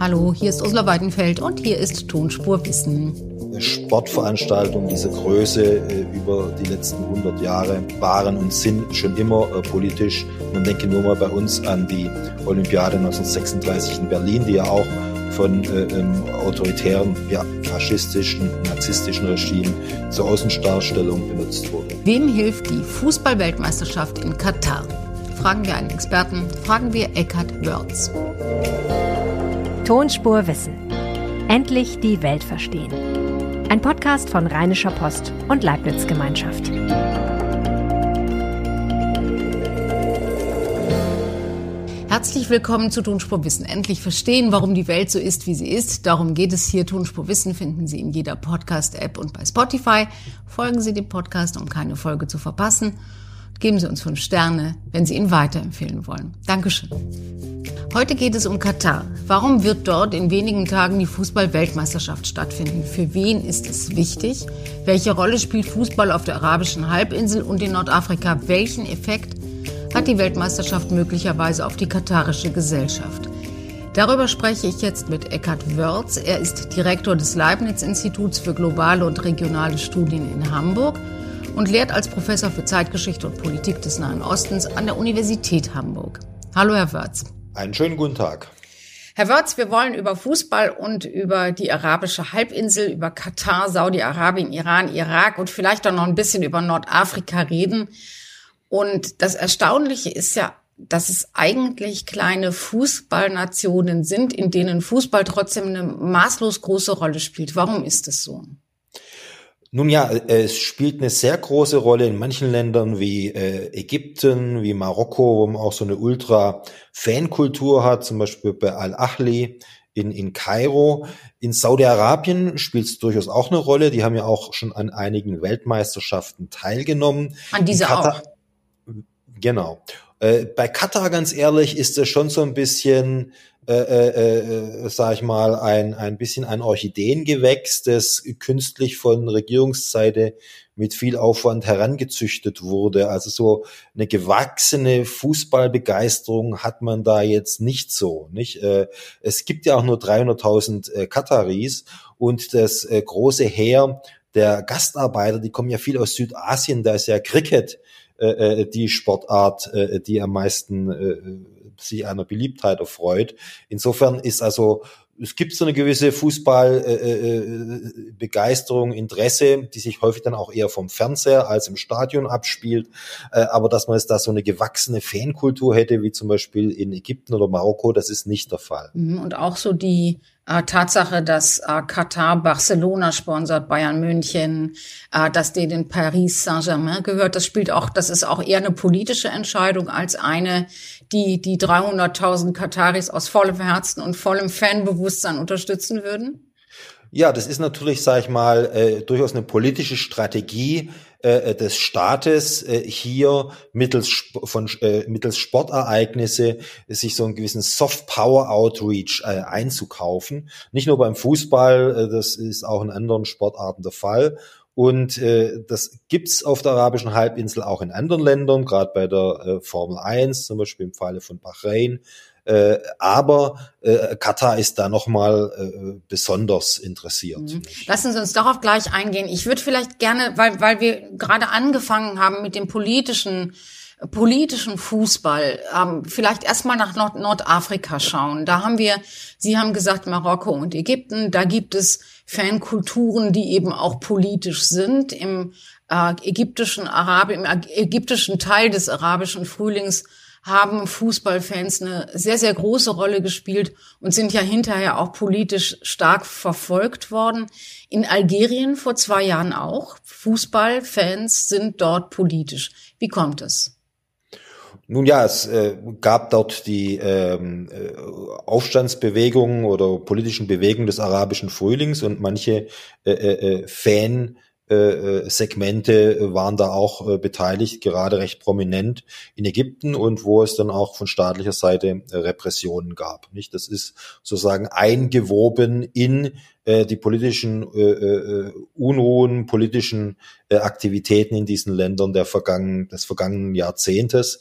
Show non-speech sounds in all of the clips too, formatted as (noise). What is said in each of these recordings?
Hallo, hier ist Ursula Weidenfeld und hier ist Tonspur Wissen. Sportveranstaltungen dieser Größe äh, über die letzten 100 Jahre waren und sind schon immer äh, politisch. Man denke nur mal bei uns an die Olympiade 1936 in Berlin, die ja auch von äh, ähm, autoritären, ja, faschistischen, narzisstischen Regimen zur Außendarstellung benutzt wurde. Wem hilft die Fußballweltmeisterschaft in Katar? Fragen wir einen Experten, fragen wir Eckhard Wörz. Tonspur Wissen. Endlich die Welt verstehen. Ein Podcast von Rheinischer Post und Leibniz Gemeinschaft. Herzlich willkommen zu Tonspur Wissen. Endlich verstehen, warum die Welt so ist, wie sie ist. Darum geht es hier. Tonspur Wissen finden Sie in jeder Podcast-App und bei Spotify. Folgen Sie dem Podcast, um keine Folge zu verpassen. Geben Sie uns fünf Sterne, wenn Sie ihn weiterempfehlen wollen. Dankeschön. Heute geht es um Katar. Warum wird dort in wenigen Tagen die Fußball-Weltmeisterschaft stattfinden? Für wen ist es wichtig? Welche Rolle spielt Fußball auf der arabischen Halbinsel und in Nordafrika? Welchen Effekt hat die Weltmeisterschaft möglicherweise auf die katarische Gesellschaft? Darüber spreche ich jetzt mit Eckhard Wörz. Er ist Direktor des Leibniz-Instituts für globale und regionale Studien in Hamburg und lehrt als Professor für Zeitgeschichte und Politik des Nahen Ostens an der Universität Hamburg. Hallo, Herr Wörz. Einen schönen guten Tag. Herr Wörz, wir wollen über Fußball und über die arabische Halbinsel, über Katar, Saudi-Arabien, Iran, Irak und vielleicht auch noch ein bisschen über Nordafrika reden. Und das Erstaunliche ist ja, dass es eigentlich kleine Fußballnationen sind, in denen Fußball trotzdem eine maßlos große Rolle spielt. Warum ist es so? Nun ja, es spielt eine sehr große Rolle in manchen Ländern wie äh, Ägypten, wie Marokko, wo man auch so eine Ultra-Fankultur hat, zum Beispiel bei Al-Ahli in, in Kairo. In Saudi-Arabien spielt es durchaus auch eine Rolle. Die haben ja auch schon an einigen Weltmeisterschaften teilgenommen. An diese Katar, auch. Genau. Äh, bei Katar, ganz ehrlich, ist es schon so ein bisschen äh, äh, äh, sag ich mal, ein, ein bisschen ein Orchideengewächs, das künstlich von Regierungsseite mit viel Aufwand herangezüchtet wurde. Also so eine gewachsene Fußballbegeisterung hat man da jetzt nicht so. Nicht? Äh, es gibt ja auch nur 300.000 äh, Kataris und das große Heer der Gastarbeiter, die kommen ja viel aus Südasien, da ist ja Cricket die Sportart, die am meisten sich einer Beliebtheit erfreut. Insofern ist also es gibt so eine gewisse Fußballbegeisterung, äh, äh, Interesse, die sich häufig dann auch eher vom Fernseher als im Stadion abspielt. Äh, aber dass man jetzt da so eine gewachsene Fankultur hätte, wie zum Beispiel in Ägypten oder Marokko, das ist nicht der Fall. Mhm, und auch so die äh, Tatsache, dass äh, Katar Barcelona sponsert, Bayern München, äh, dass denen Paris Saint-Germain gehört, das spielt auch, das ist auch eher eine politische Entscheidung als eine, die die 300.000 Kataris aus vollem Herzen und vollem Fanbewusstsein unterstützen würden? Ja, das ist natürlich, sag ich mal, äh, durchaus eine politische Strategie äh, des Staates, äh, hier mittels von äh, mittels Sportereignisse sich so einen gewissen Soft Power Outreach äh, einzukaufen. Nicht nur beim Fußball, äh, das ist auch in anderen Sportarten der Fall. Und äh, das gibt's auf der arabischen Halbinsel auch in anderen Ländern, gerade bei der äh, Formel 1, zum Beispiel im Falle von Bahrain äh, aber äh, Katar ist da nochmal äh, besonders interessiert. Mhm. Lassen Sie uns darauf gleich eingehen. Ich würde vielleicht gerne, weil, weil wir gerade angefangen haben mit dem politischen politischen Fußball ähm, vielleicht erstmal nach Nord Nordafrika schauen. Da haben wir, Sie haben gesagt, Marokko und Ägypten, da gibt es Fankulturen, die eben auch politisch sind. Im äh, ägyptischen Arab, im ägyptischen Teil des arabischen Frühlings haben Fußballfans eine sehr, sehr große Rolle gespielt und sind ja hinterher auch politisch stark verfolgt worden. In Algerien vor zwei Jahren auch. Fußballfans sind dort politisch. Wie kommt es? Nun ja, es äh, gab dort die ähm, äh, Aufstandsbewegungen oder politischen Bewegungen des arabischen Frühlings und manche äh, äh, äh Fan äh, Segmente waren da auch äh, beteiligt, gerade recht prominent in Ägypten und wo es dann auch von staatlicher Seite äh, Repressionen gab. Nicht, das ist sozusagen eingewoben in äh, die politischen äh, äh, Unruhen, politischen äh, Aktivitäten in diesen Ländern der vergangenen, des vergangenen Jahrzehntes.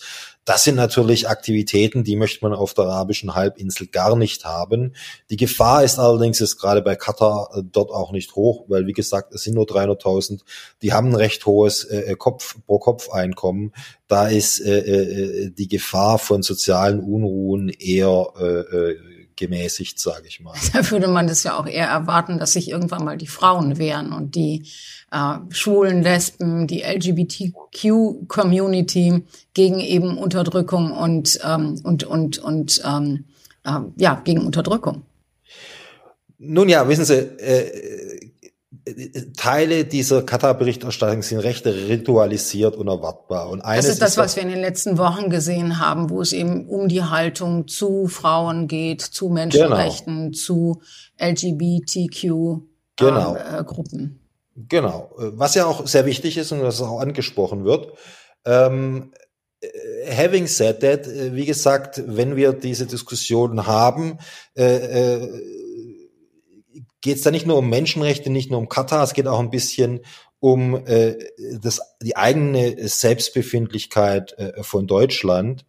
Das sind natürlich Aktivitäten, die möchte man auf der arabischen Halbinsel gar nicht haben. Die Gefahr ist allerdings ist gerade bei Katar äh, dort auch nicht hoch, weil wie gesagt, es sind nur 300.000. Die haben ein recht hohes äh, Kopf pro Kopf Einkommen. Da ist äh, äh, die Gefahr von sozialen Unruhen eher äh, äh gemäßigt, sage ich mal. (laughs) Da würde man das ja auch eher erwarten, dass sich irgendwann mal die Frauen wehren und die äh, Schwulen, Lesben, die LGBTQ-Community gegen eben Unterdrückung und ähm, und und und ähm, äh, ja gegen Unterdrückung. Nun ja, wissen Sie, äh, Teile dieser Katar-Berichterstattung sind recht ritualisiert und erwartbar. Und eines das ist das, ist was wir in den letzten Wochen gesehen haben, wo es eben um die Haltung zu Frauen geht, zu Menschenrechten, genau. zu LGBTQ-Gruppen. Genau. Äh, Gruppen. genau. Was ja auch sehr wichtig ist und was auch angesprochen wird. Ähm, äh, having said that, äh, wie gesagt, wenn wir diese Diskussion haben, äh, äh, geht es da nicht nur um Menschenrechte, nicht nur um Katar, es geht auch ein bisschen um äh, das, die eigene Selbstbefindlichkeit äh, von Deutschland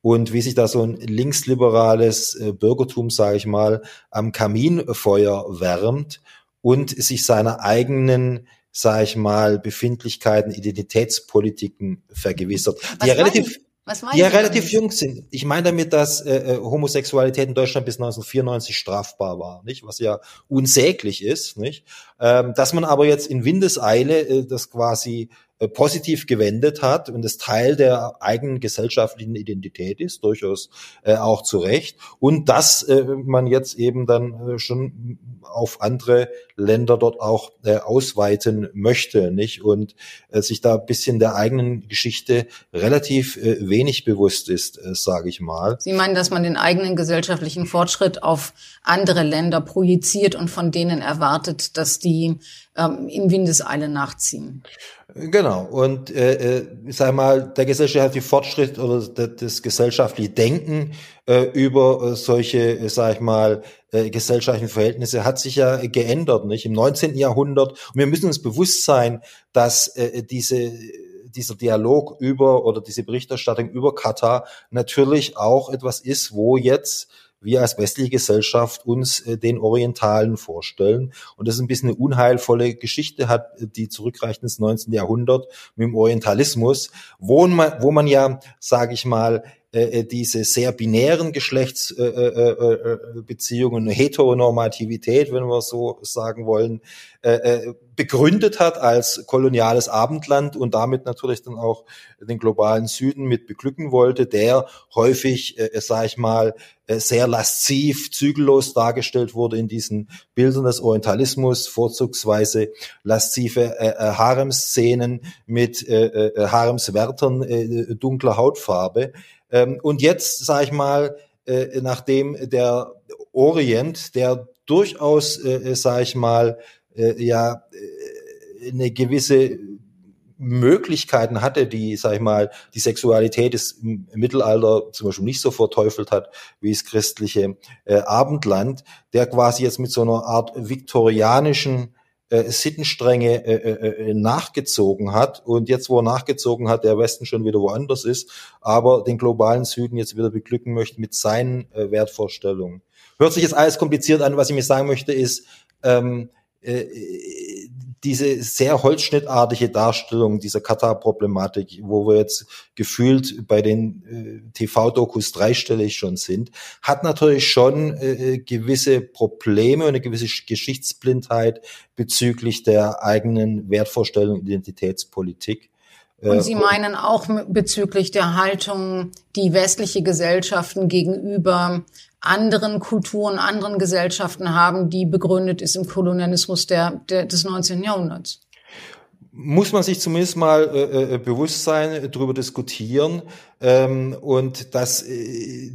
und wie sich da so ein linksliberales äh, Bürgertum, sage ich mal, am Kaminfeuer wärmt und sich seiner eigenen sage ich mal, Befindlichkeiten, Identitätspolitiken vergewissert, die ja relativ, was die ja relativ damit? jung sind. Ich meine damit, dass äh, äh Homosexualität in Deutschland bis 1994 strafbar war, nicht? Was ja unsäglich ist, nicht? Ähm, dass man aber jetzt in Windeseile äh, das quasi positiv gewendet hat und es Teil der eigenen gesellschaftlichen Identität ist, durchaus äh, auch zu Recht. Und dass äh, man jetzt eben dann äh, schon auf andere Länder dort auch äh, ausweiten möchte, nicht? Und äh, sich da ein bisschen der eigenen Geschichte relativ äh, wenig bewusst ist, äh, sage ich mal. Sie meinen, dass man den eigenen gesellschaftlichen Fortschritt auf andere Länder projiziert und von denen erwartet, dass die ähm, in Windeseile nachziehen? Genau. Und äh, äh, sag mal, der gesellschaftliche Fortschritt oder das gesellschaftliche Denken äh, über äh, solche, äh, sag ich mal, äh, gesellschaftlichen Verhältnisse hat sich ja geändert, nicht? Im 19. Jahrhundert. Und wir müssen uns bewusst sein, dass äh, diese dieser Dialog über oder diese Berichterstattung über Katar natürlich auch etwas ist, wo jetzt wir als westliche Gesellschaft uns äh, den Orientalen vorstellen. Und das ist ein bisschen eine unheilvolle Geschichte hat, die zurückreicht ins 19. Jahrhundert mit dem Orientalismus, wo man, wo man ja, sage ich mal, äh, äh, diese sehr binären Geschlechtsbeziehungen, äh, Heteronormativität, wenn wir so sagen wollen, begründet hat als koloniales Abendland und damit natürlich dann auch den globalen Süden mit beglücken wollte, der häufig, äh, sage ich mal, sehr lasziv, zügellos dargestellt wurde in diesen Bildern des Orientalismus, vorzugsweise laszive äh, Haremszenen mit äh, Haremswärtern äh, dunkler Hautfarbe. Ähm, und jetzt, sage ich mal, äh, nachdem der Orient, der durchaus, äh, sage ich mal, äh, ja äh, eine gewisse Möglichkeiten hatte, die, sag ich mal, die Sexualität des Mittelalter zum Beispiel nicht so verteufelt hat, wie es christliche äh, Abendland, der quasi jetzt mit so einer Art viktorianischen äh, Sittenstränge äh, äh, äh, nachgezogen hat und jetzt, wo er nachgezogen hat, der Westen schon wieder woanders ist, aber den globalen Süden jetzt wieder beglücken möchte mit seinen äh, Wertvorstellungen. Hört sich jetzt alles kompliziert an, was ich mir sagen möchte, ist, ähm, äh, diese sehr holzschnittartige Darstellung dieser Katar-Problematik, wo wir jetzt gefühlt bei den äh, TV-Dokus dreistellig schon sind, hat natürlich schon äh, gewisse Probleme und eine gewisse Geschichtsblindheit bezüglich der eigenen Wertvorstellung Identitätspolitik. Und äh, Sie meinen auch bezüglich der Haltung, die westliche Gesellschaften gegenüber anderen Kulturen, anderen Gesellschaften haben, die begründet ist im Kolonialismus der, der, des 19. Jahrhunderts. Muss man sich zumindest mal äh, äh, bewusst sein, darüber diskutieren ähm, und dass äh,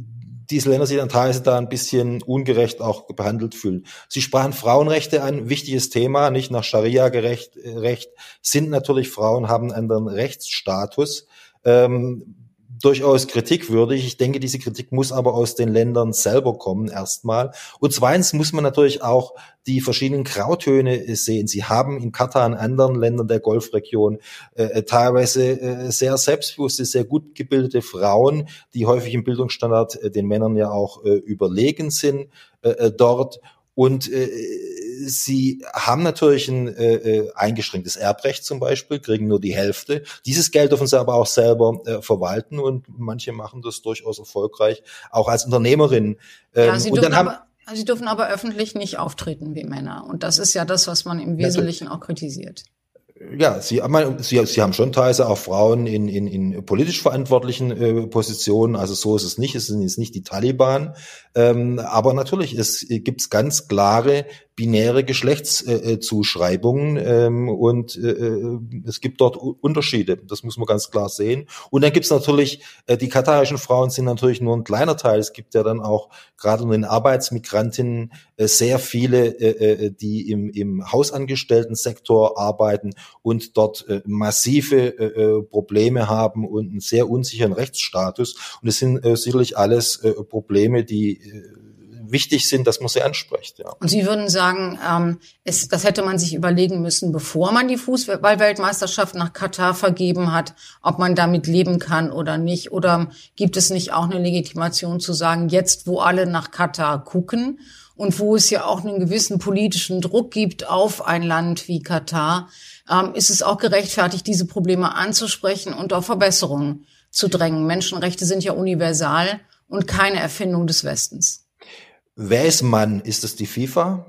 diese Länder sich dann teilweise da ein bisschen ungerecht auch behandelt fühlen. Sie sprachen Frauenrechte an, wichtiges Thema, nicht nach Scharia-Recht äh, Recht, sind natürlich Frauen, haben einen anderen Rechtsstatus. Ähm, durchaus kritikwürdig. Ich denke, diese Kritik muss aber aus den Ländern selber kommen erstmal. Und zweitens muss man natürlich auch die verschiedenen Grautöne sehen. Sie haben in Katar und anderen Ländern der Golfregion äh, äh, teilweise äh, sehr selbstbewusste, sehr gut gebildete Frauen, die häufig im Bildungsstandard äh, den Männern ja auch äh, überlegen sind äh, äh dort. Und äh, sie haben natürlich ein äh, äh, eingeschränktes Erbrecht zum Beispiel, kriegen nur die Hälfte. Dieses Geld dürfen sie aber auch selber äh, verwalten und manche machen das durchaus erfolgreich, auch als Unternehmerin. Ähm, ja, sie und dann haben, sie dürfen aber öffentlich nicht auftreten wie Männer. Und das ist ja das, was man im Wesentlichen auch kritisiert ja, sie, sie, sie haben schon teilweise auch Frauen in, in, in politisch verantwortlichen äh, Positionen. Also so ist es nicht. Es sind jetzt nicht die Taliban. Ähm, aber natürlich, es gibt ganz klare binäre Geschlechtszuschreibungen äh, ähm, und äh, äh, es gibt dort Unterschiede. Das muss man ganz klar sehen. Und dann gibt es natürlich, äh, die katarischen Frauen sind natürlich nur ein kleiner Teil. Es gibt ja dann auch gerade unter den Arbeitsmigrantinnen äh, sehr viele, äh, äh, die im, im Hausangestellten-Sektor arbeiten und dort äh, massive äh, äh, Probleme haben und einen sehr unsicheren Rechtsstatus. Und es sind äh, sicherlich alles äh, Probleme, die äh, wichtig sind, dass man sie anspricht. Ja. Und Sie würden sagen, ähm, es, das hätte man sich überlegen müssen, bevor man die Fußballweltmeisterschaft nach Katar vergeben hat, ob man damit leben kann oder nicht. Oder gibt es nicht auch eine Legitimation zu sagen, jetzt wo alle nach Katar gucken und wo es ja auch einen gewissen politischen Druck gibt auf ein Land wie Katar, ähm, ist es auch gerechtfertigt, diese Probleme anzusprechen und auf Verbesserungen zu drängen. Menschenrechte sind ja universal und keine Erfindung des Westens. Wer ist Mann? Ist es die FIFA?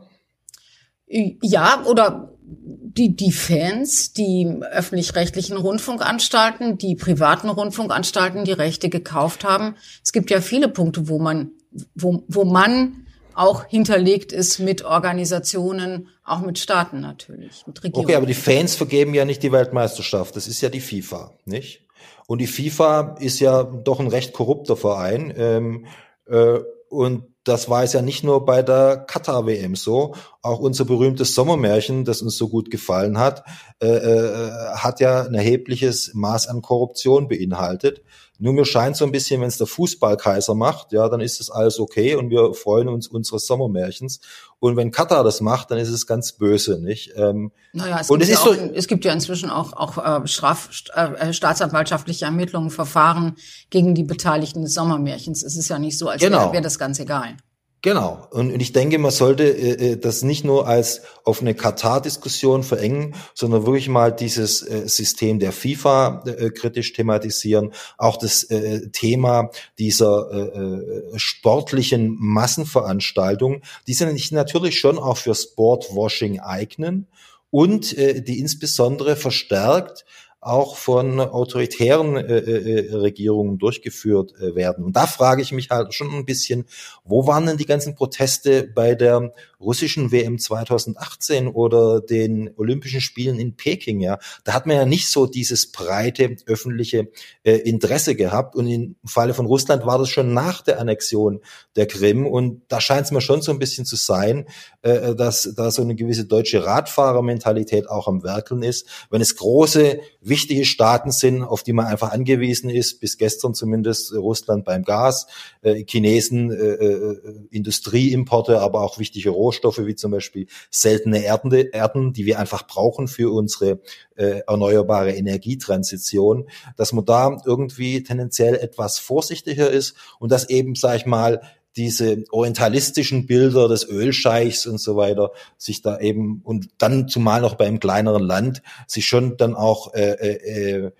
Ja, oder die, die Fans, die öffentlich-rechtlichen Rundfunkanstalten, die privaten Rundfunkanstalten, die Rechte gekauft haben. Es gibt ja viele Punkte, wo man, wo, wo man auch hinterlegt ist mit Organisationen, auch mit Staaten natürlich, mit Regierungen. Okay, aber die Fans vergeben ja nicht die Weltmeisterschaft. Das ist ja die FIFA, nicht? Und die FIFA ist ja doch ein recht korrupter Verein. Ähm, äh, und das war es ja nicht nur bei der Katar-WM so. Auch unser berühmtes Sommermärchen, das uns so gut gefallen hat, äh, äh, hat ja ein erhebliches Maß an Korruption beinhaltet. Nur mir scheint so ein bisschen, wenn es der Fußballkaiser macht, ja, dann ist das alles okay und wir freuen uns unseres Sommermärchens. Und wenn Katar das macht, dann ist es ganz böse, nicht? Ähm, naja, es, und gibt, es, ja auch, so, es gibt ja inzwischen auch, auch äh, Straf, äh, staatsanwaltschaftliche Ermittlungen, Verfahren gegen die Beteiligten des Sommermärchens. Es ist ja nicht so, als genau. wäre wär das ganz egal. Genau. Und, und ich denke, man sollte äh, äh, das nicht nur als auf eine Katar-Diskussion verengen, sondern wirklich mal dieses äh, System der FIFA äh, kritisch thematisieren. Auch das äh, Thema dieser äh, äh, sportlichen Massenveranstaltungen, die sich natürlich schon auch für Sportwashing eignen und äh, die insbesondere verstärkt auch von autoritären äh, äh, Regierungen durchgeführt äh, werden. Und da frage ich mich halt schon ein bisschen, wo waren denn die ganzen Proteste bei der russischen WM 2018 oder den Olympischen Spielen in Peking, ja, da hat man ja nicht so dieses breite öffentliche äh, Interesse gehabt. Und im Falle von Russland war das schon nach der Annexion der Krim. Und da scheint es mir schon so ein bisschen zu sein, äh, dass da so eine gewisse deutsche Radfahrermentalität auch am Werkeln ist. Wenn es große, wichtige Staaten sind, auf die man einfach angewiesen ist, bis gestern zumindest Russland beim Gas, äh, Chinesen, äh, äh, Industrieimporte, aber auch wichtige Rohstoffe, Rohstoffe wie zum Beispiel seltene Erden, Erden die wir einfach brauchen für unsere äh, erneuerbare Energietransition, dass man da irgendwie tendenziell etwas vorsichtiger ist und dass eben, sag ich mal, diese orientalistischen Bilder des Ölscheichs und so weiter sich da eben und dann zumal noch beim kleineren Land sich schon dann auch äh, äh, äh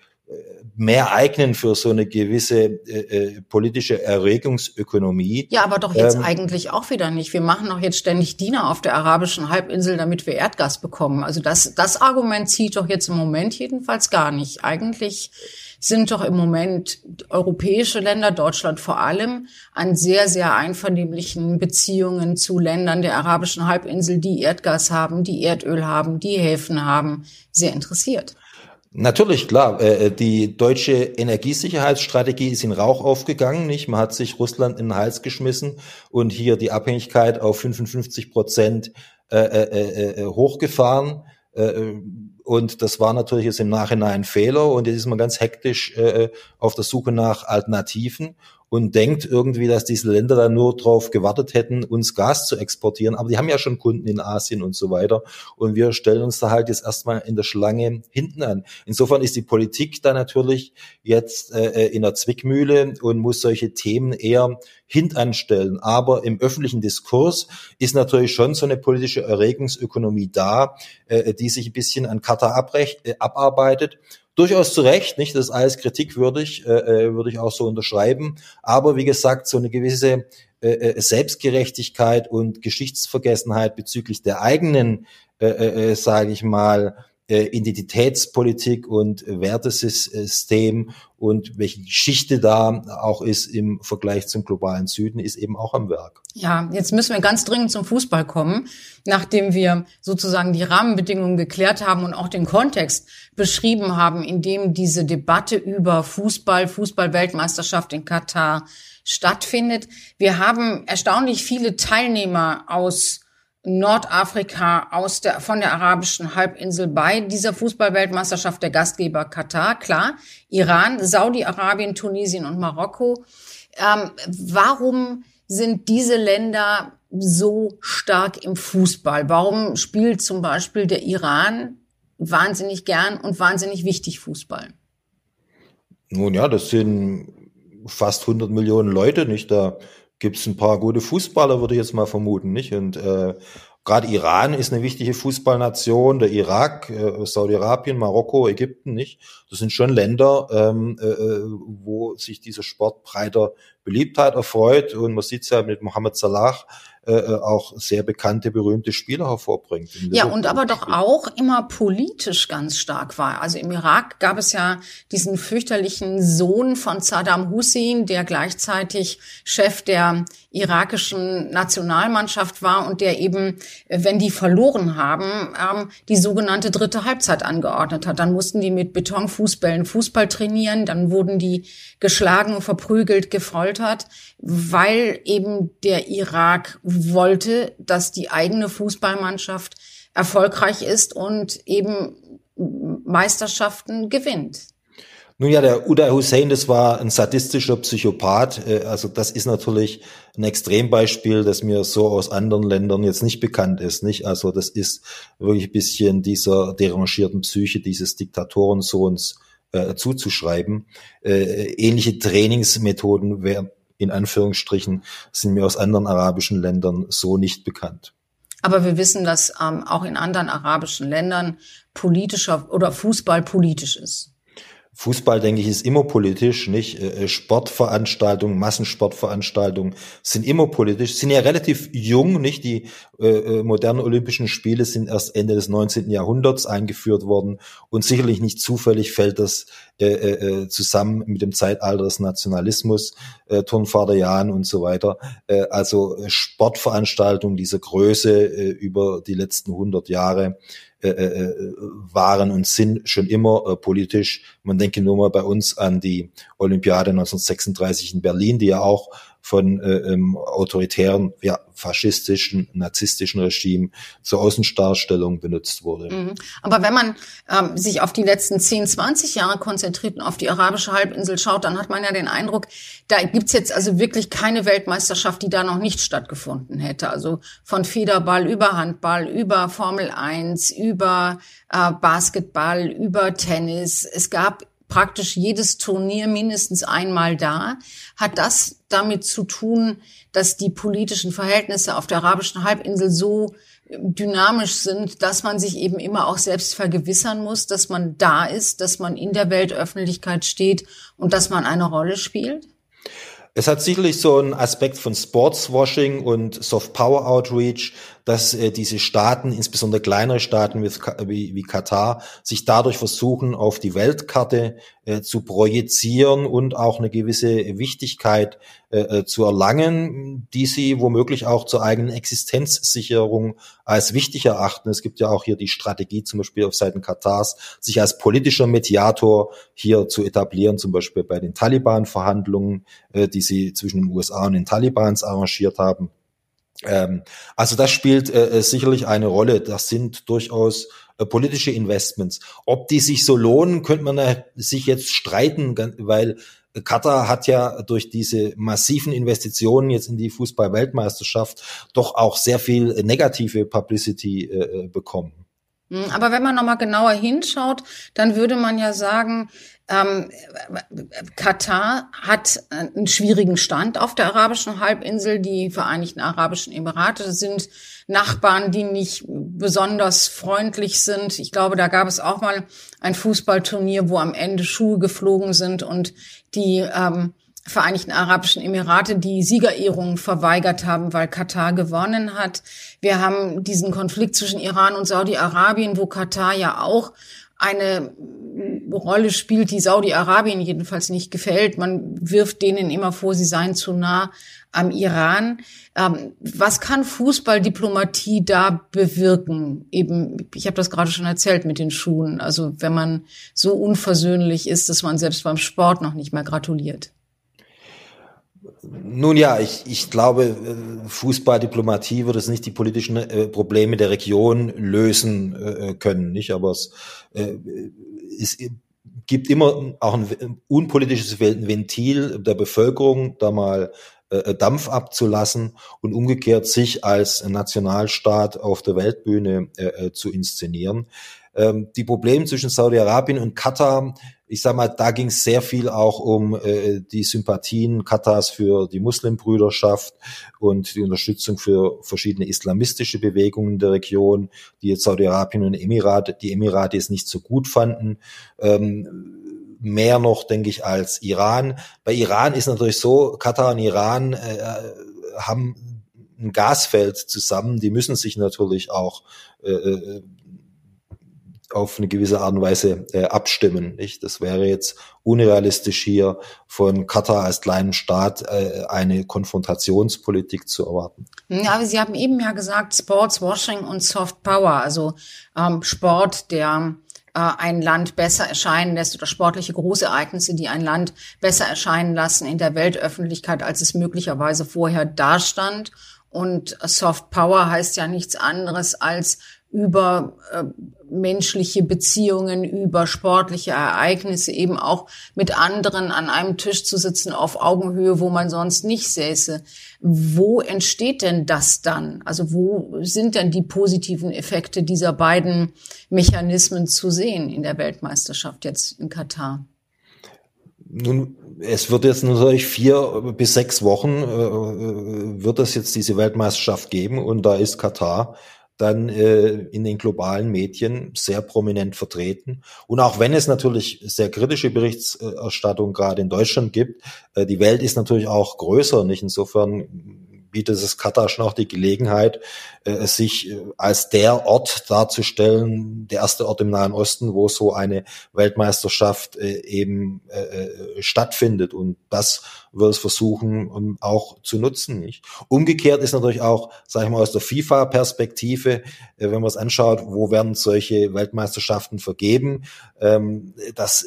mehr eignen für so eine gewisse äh, äh, politische Erregungsökonomie. Ja, aber doch jetzt ähm, eigentlich auch wieder nicht. Wir machen doch jetzt ständig Diener auf der arabischen Halbinsel, damit wir Erdgas bekommen. Also das, das Argument zieht doch jetzt im Moment jedenfalls gar nicht. Eigentlich sind doch im Moment europäische Länder, Deutschland vor allem, an sehr, sehr einvernehmlichen Beziehungen zu Ländern der arabischen Halbinsel, die Erdgas haben, die Erdöl haben, die Häfen haben, sehr interessiert. Natürlich, klar. Äh, äh, die deutsche Energiesicherheitsstrategie ist in Rauch aufgegangen, nicht? Man hat sich Russland in den Hals geschmissen und hier die Abhängigkeit auf 55 Prozent äh, äh, äh, hochgefahren. Äh, Und das war natürlich jetzt im Nachhinein ein Fehler und jetzt ist man ganz hektisch äh, auf der Suche nach Alternativen und denkt irgendwie, dass diese Länder dann nur darauf gewartet hätten, uns Gas zu exportieren. Aber die haben ja schon Kunden in Asien und so weiter. Und wir stellen uns da halt jetzt erstmal in der Schlange hinten an. Insofern ist die Politik da natürlich jetzt äh, in der Zwickmühle und muss solche Themen eher hintanstellen. Aber im öffentlichen Diskurs ist natürlich schon so eine politische Erregungsökonomie da, äh, die sich ein bisschen an Katar äh, abarbeitet durchaus zu Recht, nicht? Das ist alles kritikwürdig, äh, äh, würde ich auch so unterschreiben. Aber wie gesagt, so eine gewisse äh, äh Selbstgerechtigkeit und Geschichtsvergessenheit bezüglich der eigenen, äh, äh, äh sage ich mal, äh, Identitätspolitik und Wertesystem und welche Geschichte da auch ist im Vergleich zum globalen Süden, ist eben auch am Werk. Ja, jetzt müssen wir ganz dringend zum Fußball kommen, nachdem wir sozusagen die Rahmenbedingungen geklärt haben und auch den Kontext beschrieben haben, in dem diese Debatte über Fußball, Fußball-Weltmeisterschaft in Katar stattfindet. Wir haben erstaunlich viele Teilnehmer aus Nordafrika aus der, von der arabischen Halbinsel bei dieser Fußballweltmeisterschaft der Gastgeber Katar, klar, Iran, Saudi-Arabien, Tunesien und Marokko. Ähm, warum sind diese Länder so stark im Fußball? Warum spielt zum Beispiel der Iran wahnsinnig gern und wahnsinnig wichtig Fußball? Nun ja, das sind fast 100 Millionen Leute, nicht? Da gibt es ein paar gute Fußballer, würde ich jetzt mal vermuten, nicht? Und äh, gerade Iran ist eine wichtige Fußballnation, der Irak, äh, Saudi-Arabien, Marokko, Ägypten, nicht? Das sind schon Länder, ähm, äh, äh wo sich dieser Sport breiter Beliebtheit erfreut. Und man sieht es ja mit Mohammed Salah, äh, äh, auch sehr bekannte, berühmte Spieler hervorbringt. Ja, und aber doch auch immer politisch ganz stark war. Also im Irak gab es ja diesen fürchterlichen Sohn von Saddam Hussein, der gleichzeitig Chef der irakischen Nationalmannschaft war und der eben, wenn die verloren haben, ähm, die sogenannte dritte Halbzeit angeordnet hat. Dann mussten die mit Betonfußbällen Fußball trainieren, dann wurden die geschlagen, verprügelt, gefoltert, weil eben der Irak wollte, dass die eigene Fußballmannschaft erfolgreich ist und eben Meisterschaften gewinnt. Nun ja, der Uday Hussein, das war ein sadistischer Psychopath. Äh, also das ist natürlich ein Extrembeispiel, das mir so aus anderen Ländern jetzt nicht bekannt ist. Nicht? Also das ist wirklich ein bisschen dieser derangierten Psyche dieses Diktatorensohns äh, zuzuschreiben. Äh, ähnliche Trainingsmethoden wären in Anführungsstrichen sind mir aus anderen arabischen Ländern so nicht bekannt. Aber wir wissen, dass ähm, auch in anderen arabischen Ländern politischer oder Fußball politisch ist. Fußball, denke ich, ist immer politisch, nicht? Äh, äh, Sportveranstaltungen, Massensportveranstaltungen sind immer politisch, sind ja relativ jung, nicht? Die äh, äh modernen Olympischen Spiele sind erst Ende des 19. Jahrhunderts eingeführt worden und sicherlich nicht zufällig fällt das äh, äh, zusammen mit dem Zeitalter des Nationalismus, äh, Turnvaterjahren und so weiter. Äh, also Sportveranstaltungen dieser Größe äh, über die letzten 100 Jahre äh, äh, äh, waren und sind schon immer äh, politisch. Man denke nur mal bei uns an die Olympiade 1936 in Berlin, die ja auch von äh, ähm, autoritären, ja, faschistischen, narzisstischen Regime zur Außendarstellung benutzt wurde. Mhm. Aber wenn man ähm, sich auf die letzten 10, 20 Jahre konzentriert und auf die arabische Halbinsel schaut, dann hat man ja den Eindruck, da gibt's jetzt also wirklich keine Weltmeisterschaft, die da noch nicht stattgefunden hätte. Also von Federball über Handball, über Formel 1, über äh, Basketball, über Tennis. Es gab praktisch jedes Turnier mindestens einmal da. Hat das damit zu tun, dass die politischen Verhältnisse auf der arabischen Halbinsel so dynamisch sind, dass man sich eben immer auch selbst vergewissern muss, dass man da ist, dass man in der Weltöffentlichkeit steht und dass man eine Rolle spielt? Es hat sicherlich so einen Aspekt von Sportswashing und Soft Power Outreach, dass äh, diese Staaten, insbesondere kleinere Staaten wie, wie, Katar, sich dadurch versuchen, auf die Weltkarte äh, zu projizieren und auch eine gewisse Wichtigkeit äh, äh, zu erlangen, die sie womöglich auch zur eigenen Existenzsicherung als wichtig erachten. Es gibt ja auch hier die Strategie, zum Beispiel auf Seiten Katars, sich als politischer Mediator hier zu etablieren, zum Beispiel bei den Taliban-Verhandlungen, äh, die sie zwischen den USA und den Talibans arrangiert haben. Ähm, also das spielt äh, äh, sicherlich eine Rolle. Das sind durchaus äh, politische Investments. Ob die sich so lohnen, könnte man äh, sich jetzt streiten, weil Katar hat ja durch diese massiven Investitionen jetzt in die Fußball-Weltmeisterschaft doch auch sehr viel negative Publicity bekommen. Hm, aber wenn man nochmal genauer hinschaut, dann würde man ja sagen, ähm, Katar hat einen schwierigen Stand auf der arabischen Halbinsel. Die Vereinigten Arabischen Emirate sind Nachbarn, die nicht besonders freundlich sind. Ich glaube, da gab es auch mal ein Fußballturnier, wo am Ende Schuhe geflogen sind und die ähm, Vereinigten Arabischen Emirate die Siegerehrung verweigert haben, weil Katar gewonnen hat. Wir haben diesen Konflikt zwischen Iran und Saudi-Arabien, wo Katar ja auch eine Rolle spielt, die Saudi-Arabien jedenfalls nicht gefällt. Man wirft denen immer vor, sie seien zu nah am Iran. Ähm, was kann Fußballdiplomatie da bewirken? Eben, ich habe das gerade schon erzählt mit den Schuhen. Also wenn man so unversöhnlich ist, dass man selbst beim Sport noch nicht mehr gratuliert. Nun ja, ich, ich glaube, äh, Fußballdiplomatie wird es nicht die politischen äh, Probleme der Region lösen äh, können, nicht? Aber es, äh, es gibt immer auch ein unpolitisches Ventil der Bevölkerung, da mal äh, Dampf abzulassen und umgekehrt sich als Nationalstaat auf der Weltbühne äh, zu inszenieren. Ähm, die Probleme zwischen Saudi-Arabien und Katar ich sag mal, da ging es sehr viel auch um äh, die Sympathien Katars für die Muslimbrüderschaft und die Unterstützung für verschiedene islamistische Bewegungen der Region, die jetzt Saudi-Arabien und Emirate, die Emirate es nicht so gut fanden. Ähm, mehr noch, denke ich, als Iran. Bei Iran ist natürlich so, Katar und Iran äh, haben ein Gasfeld zusammen, die müssen sich natürlich auch äh, äh auf eine gewisse Art und Weise äh, abstimmen. Nicht? Das wäre jetzt unrealistisch hier von Katar als kleinen Staat äh, eine Konfrontationspolitik zu erwarten. Ja, aber Sie haben eben ja gesagt, Sportswashing und Soft Power, also ähm, Sport, der äh, ein Land besser erscheinen lässt oder sportliche Großereignisse, die ein Land besser erscheinen lassen in der Weltöffentlichkeit, als es möglicherweise vorher dastand. Und Soft Power heißt ja nichts anderes als über äh, menschliche Beziehungen, über sportliche Ereignisse, eben auch mit anderen an einem Tisch zu sitzen auf Augenhöhe, wo man sonst nicht säße. Wo entsteht denn das dann? Also wo sind denn die positiven Effekte dieser beiden Mechanismen zu sehen in der Weltmeisterschaft jetzt in Katar? Nun, es wird jetzt natürlich vier bis sechs Wochen äh, äh wird es jetzt diese Weltmeisterschaft geben und da ist Katar dann äh, in den globalen Medien sehr prominent vertreten. Und auch wenn es natürlich sehr kritische Berichterstattung gerade in Deutschland gibt, äh, die Welt ist natürlich auch größer, nicht? Insofern bietet es Katar schon auch die Gelegenheit, äh, sich äh, als der Ort darzustellen, der erste Ort im Nahen Osten, wo so eine Weltmeisterschaft äh, eben stattfindet. Und das wird es versuchen auch zu nutzen. Nicht? Umgekehrt ist natürlich auch, sage ich mal, aus der FIFA-Perspektive, wenn man es anschaut, wo werden solche Weltmeisterschaften vergeben, ähm, das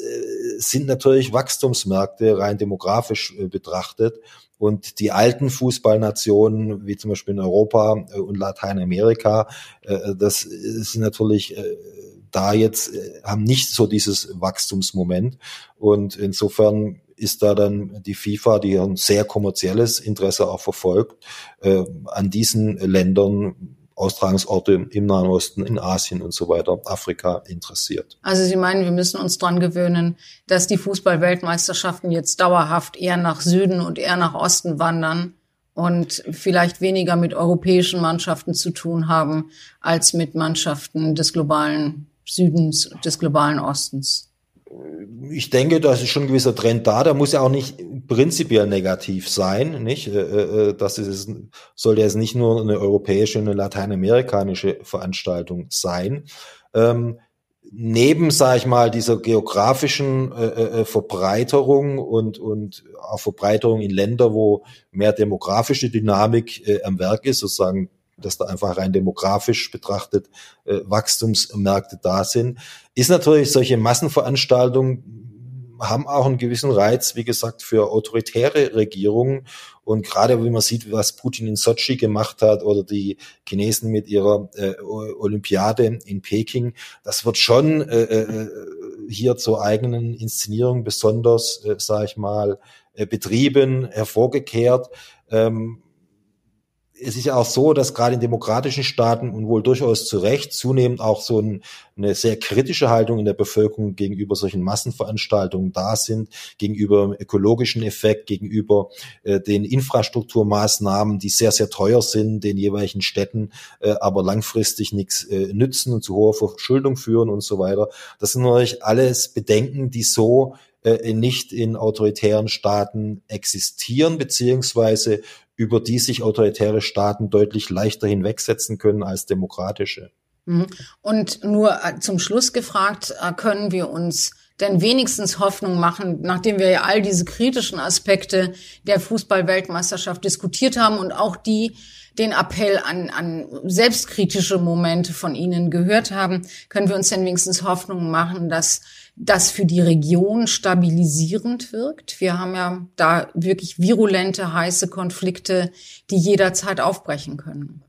sind natürlich Wachstumsmärkte rein demografisch betrachtet. Und die alten Fußballnationen, wie zum Beispiel in Europa äh, und Lateinamerika, äh, das sind natürlich äh, da jetzt, haben nicht so dieses Wachstumsmoment. Und insofern ist da dann die FIFA, die ein sehr kommerzielles Interesse auch verfolgt, an diesen Ländern Austragungsorte im Nahen Osten, in Asien und so weiter, Afrika interessiert. Also Sie meinen, wir müssen uns dran gewöhnen, dass die Fußballweltmeisterschaften jetzt dauerhaft eher nach Süden und eher nach Osten wandern und vielleicht weniger mit europäischen Mannschaften zu tun haben als mit Mannschaften des globalen Südens, des globalen Ostens ich denke, da ist schon ein gewisser Trend da. Der muss ja auch nicht prinzipiell negativ sein, nicht? Äh, äh, das ist, sollte jetzt nicht nur eine europäische, eine lateinamerikanische Veranstaltung sein. Ähm, neben, sage ich mal, dieser geografischen äh, Verbreiterung und, und auch Verbreiterung in Länder, wo mehr demografische Dynamik am Werk ist, sozusagen dass da einfach rein demografisch betrachtet äh, Wachstumsmärkte da sind, ist natürlich solche Massenveranstaltungen haben auch einen gewissen Reiz, wie gesagt, für autoritäre Regierungen. Und gerade wie man sieht, was Putin in Sochi gemacht hat oder die Chinesen mit ihrer äh, Olympiade in Peking, das wird schon äh, äh, hier zur eigenen Inszenierung besonders, äh, sage ich mal, äh, betrieben, hervorgekehrt. Ähm, es ist ja auch so, dass gerade in demokratischen Staaten und wohl durchaus zu Recht zunehmend auch so ein, eine sehr kritische Haltung in der Bevölkerung gegenüber solchen Massenveranstaltungen da sind, gegenüber dem ökologischen Effekt, gegenüber äh, den Infrastrukturmaßnahmen, die sehr, sehr teuer sind, den jeweiligen Städten, äh, aber langfristig nichts äh, nützen und zu hoher Verschuldung führen und so weiter. Das sind natürlich alles Bedenken, die so äh, nicht in autoritären Staaten existieren, beziehungsweise über die sich autoritäre Staaten deutlich leichter hinwegsetzen können als demokratische. Mhm. Und nur äh, zum Schluss gefragt, äh, können wir uns denn wenigstens Hoffnung machen, nachdem wir ja all diese kritischen Aspekte der Fußball-Weltmeisterschaft diskutiert haben und auch die den Appell an, an selbstkritische Momente von Ihnen gehört haben, können wir uns denn wenigstens Hoffnung machen, dass das für die Region stabilisierend wirkt. Wir haben ja da wirklich virulente, heiße Konflikte, die jederzeit aufbrechen können.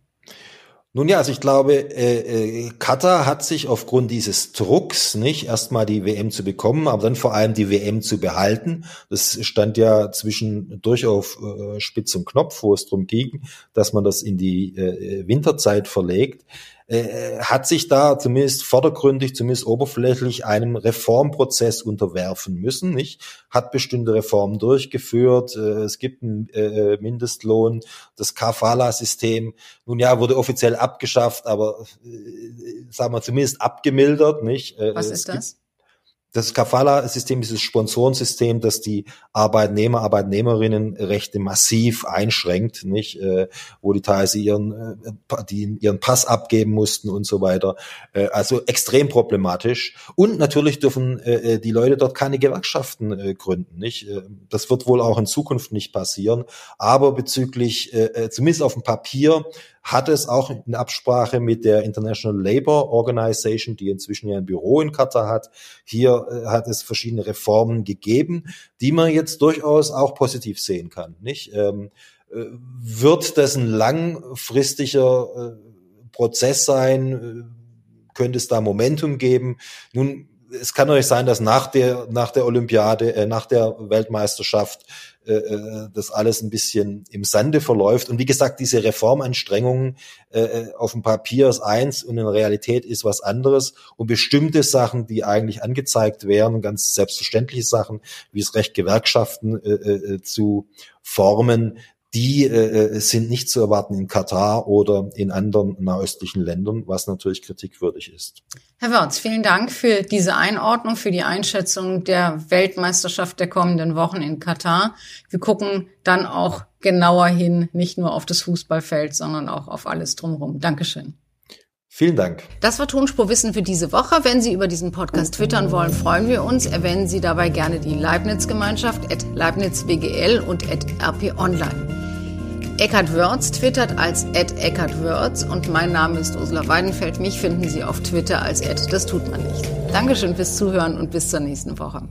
Nun ja, also ich glaube, äh, äh, Katar hat sich aufgrund dieses Drucks nicht erstmal die WM zu bekommen, aber dann vor allem die WM zu behalten. Das stand ja zwischen durch auf äh, Spitz und Knopf, wo es darum ging, dass man das in die äh, Winterzeit verlegt äh, hat sich da zumindest vordergründig, zumindest oberflächlich einem Reformprozess unterwerfen müssen, nicht? Hat bestimmte Reformen durchgeführt. Äh, es gibt einen äh, Mindestlohn, das Kafala-System. Nun ja, wurde offiziell abgeschafft, aber äh, sagen wir zumindest abgemildert, nicht? Äh, Was ist das? Das Kafala-System ist das Sponsorensystem, das die Arbeitnehmer, Arbeitnehmerinnenrechte massiv einschränkt, nicht, äh, wo die teilweise ihren, äh, die ihren Pass abgeben mussten und so weiter. Äh, also extrem problematisch. Und natürlich dürfen äh, äh die Leute dort keine Gewerkschaften äh, gründen, nicht. Äh, das wird wohl auch in Zukunft nicht passieren. Aber bezüglich, äh, zumindest auf dem Papier, hat es auch in Absprache mit der International Labour Organization, die inzwischen ja ein Büro in Katar hat, hier äh, hat es verschiedene Reformen gegeben, die man jetzt durchaus auch positiv sehen kann. Nicht? Ähm, äh, wird das ein langfristiger äh, Prozess sein? Könnte es da Momentum geben? Nun, es kann nicht sein, dass nach der, nach der Olympiade, äh, nach der Weltmeisterschaft äh, äh, das alles ein bisschen im Sande verläuft. Und wie gesagt, diese Reformanstrengungen äh, äh, auf dem Papier ist eins und in Realität ist was anderes. Und bestimmte Sachen, die eigentlich angezeigt wären, ganz selbstverständliche Sachen, wie das Recht Gewerkschaften äh, äh, zu formen, die äh, sind nicht zu erwarten in Katar oder in anderen nahöstlichen Ländern, was natürlich kritikwürdig ist. Herr Wörz, vielen Dank für diese Einordnung, für die Einschätzung der Weltmeisterschaft der kommenden Wochen in Katar. Wir gucken dann auch genauer hin, nicht nur auf das Fußballfeld, sondern auch auf alles drumherum. Dankeschön. Vielen Dank. Das war Tonspur Wissen für diese Woche. Wenn Sie über diesen Podcast twittern wollen, freuen wir uns. Erwähnen Sie dabei gerne die Leibniz-Gemeinschaft at LeibnizWGL und at RP Online. Eckhard Wörz twittert als Eckhard Wörz und mein Name ist Ursula Weidenfeld. Mich finden Sie auf Twitter als Ed. Das tut man nicht. Dankeschön fürs Zuhören und bis zur nächsten Woche.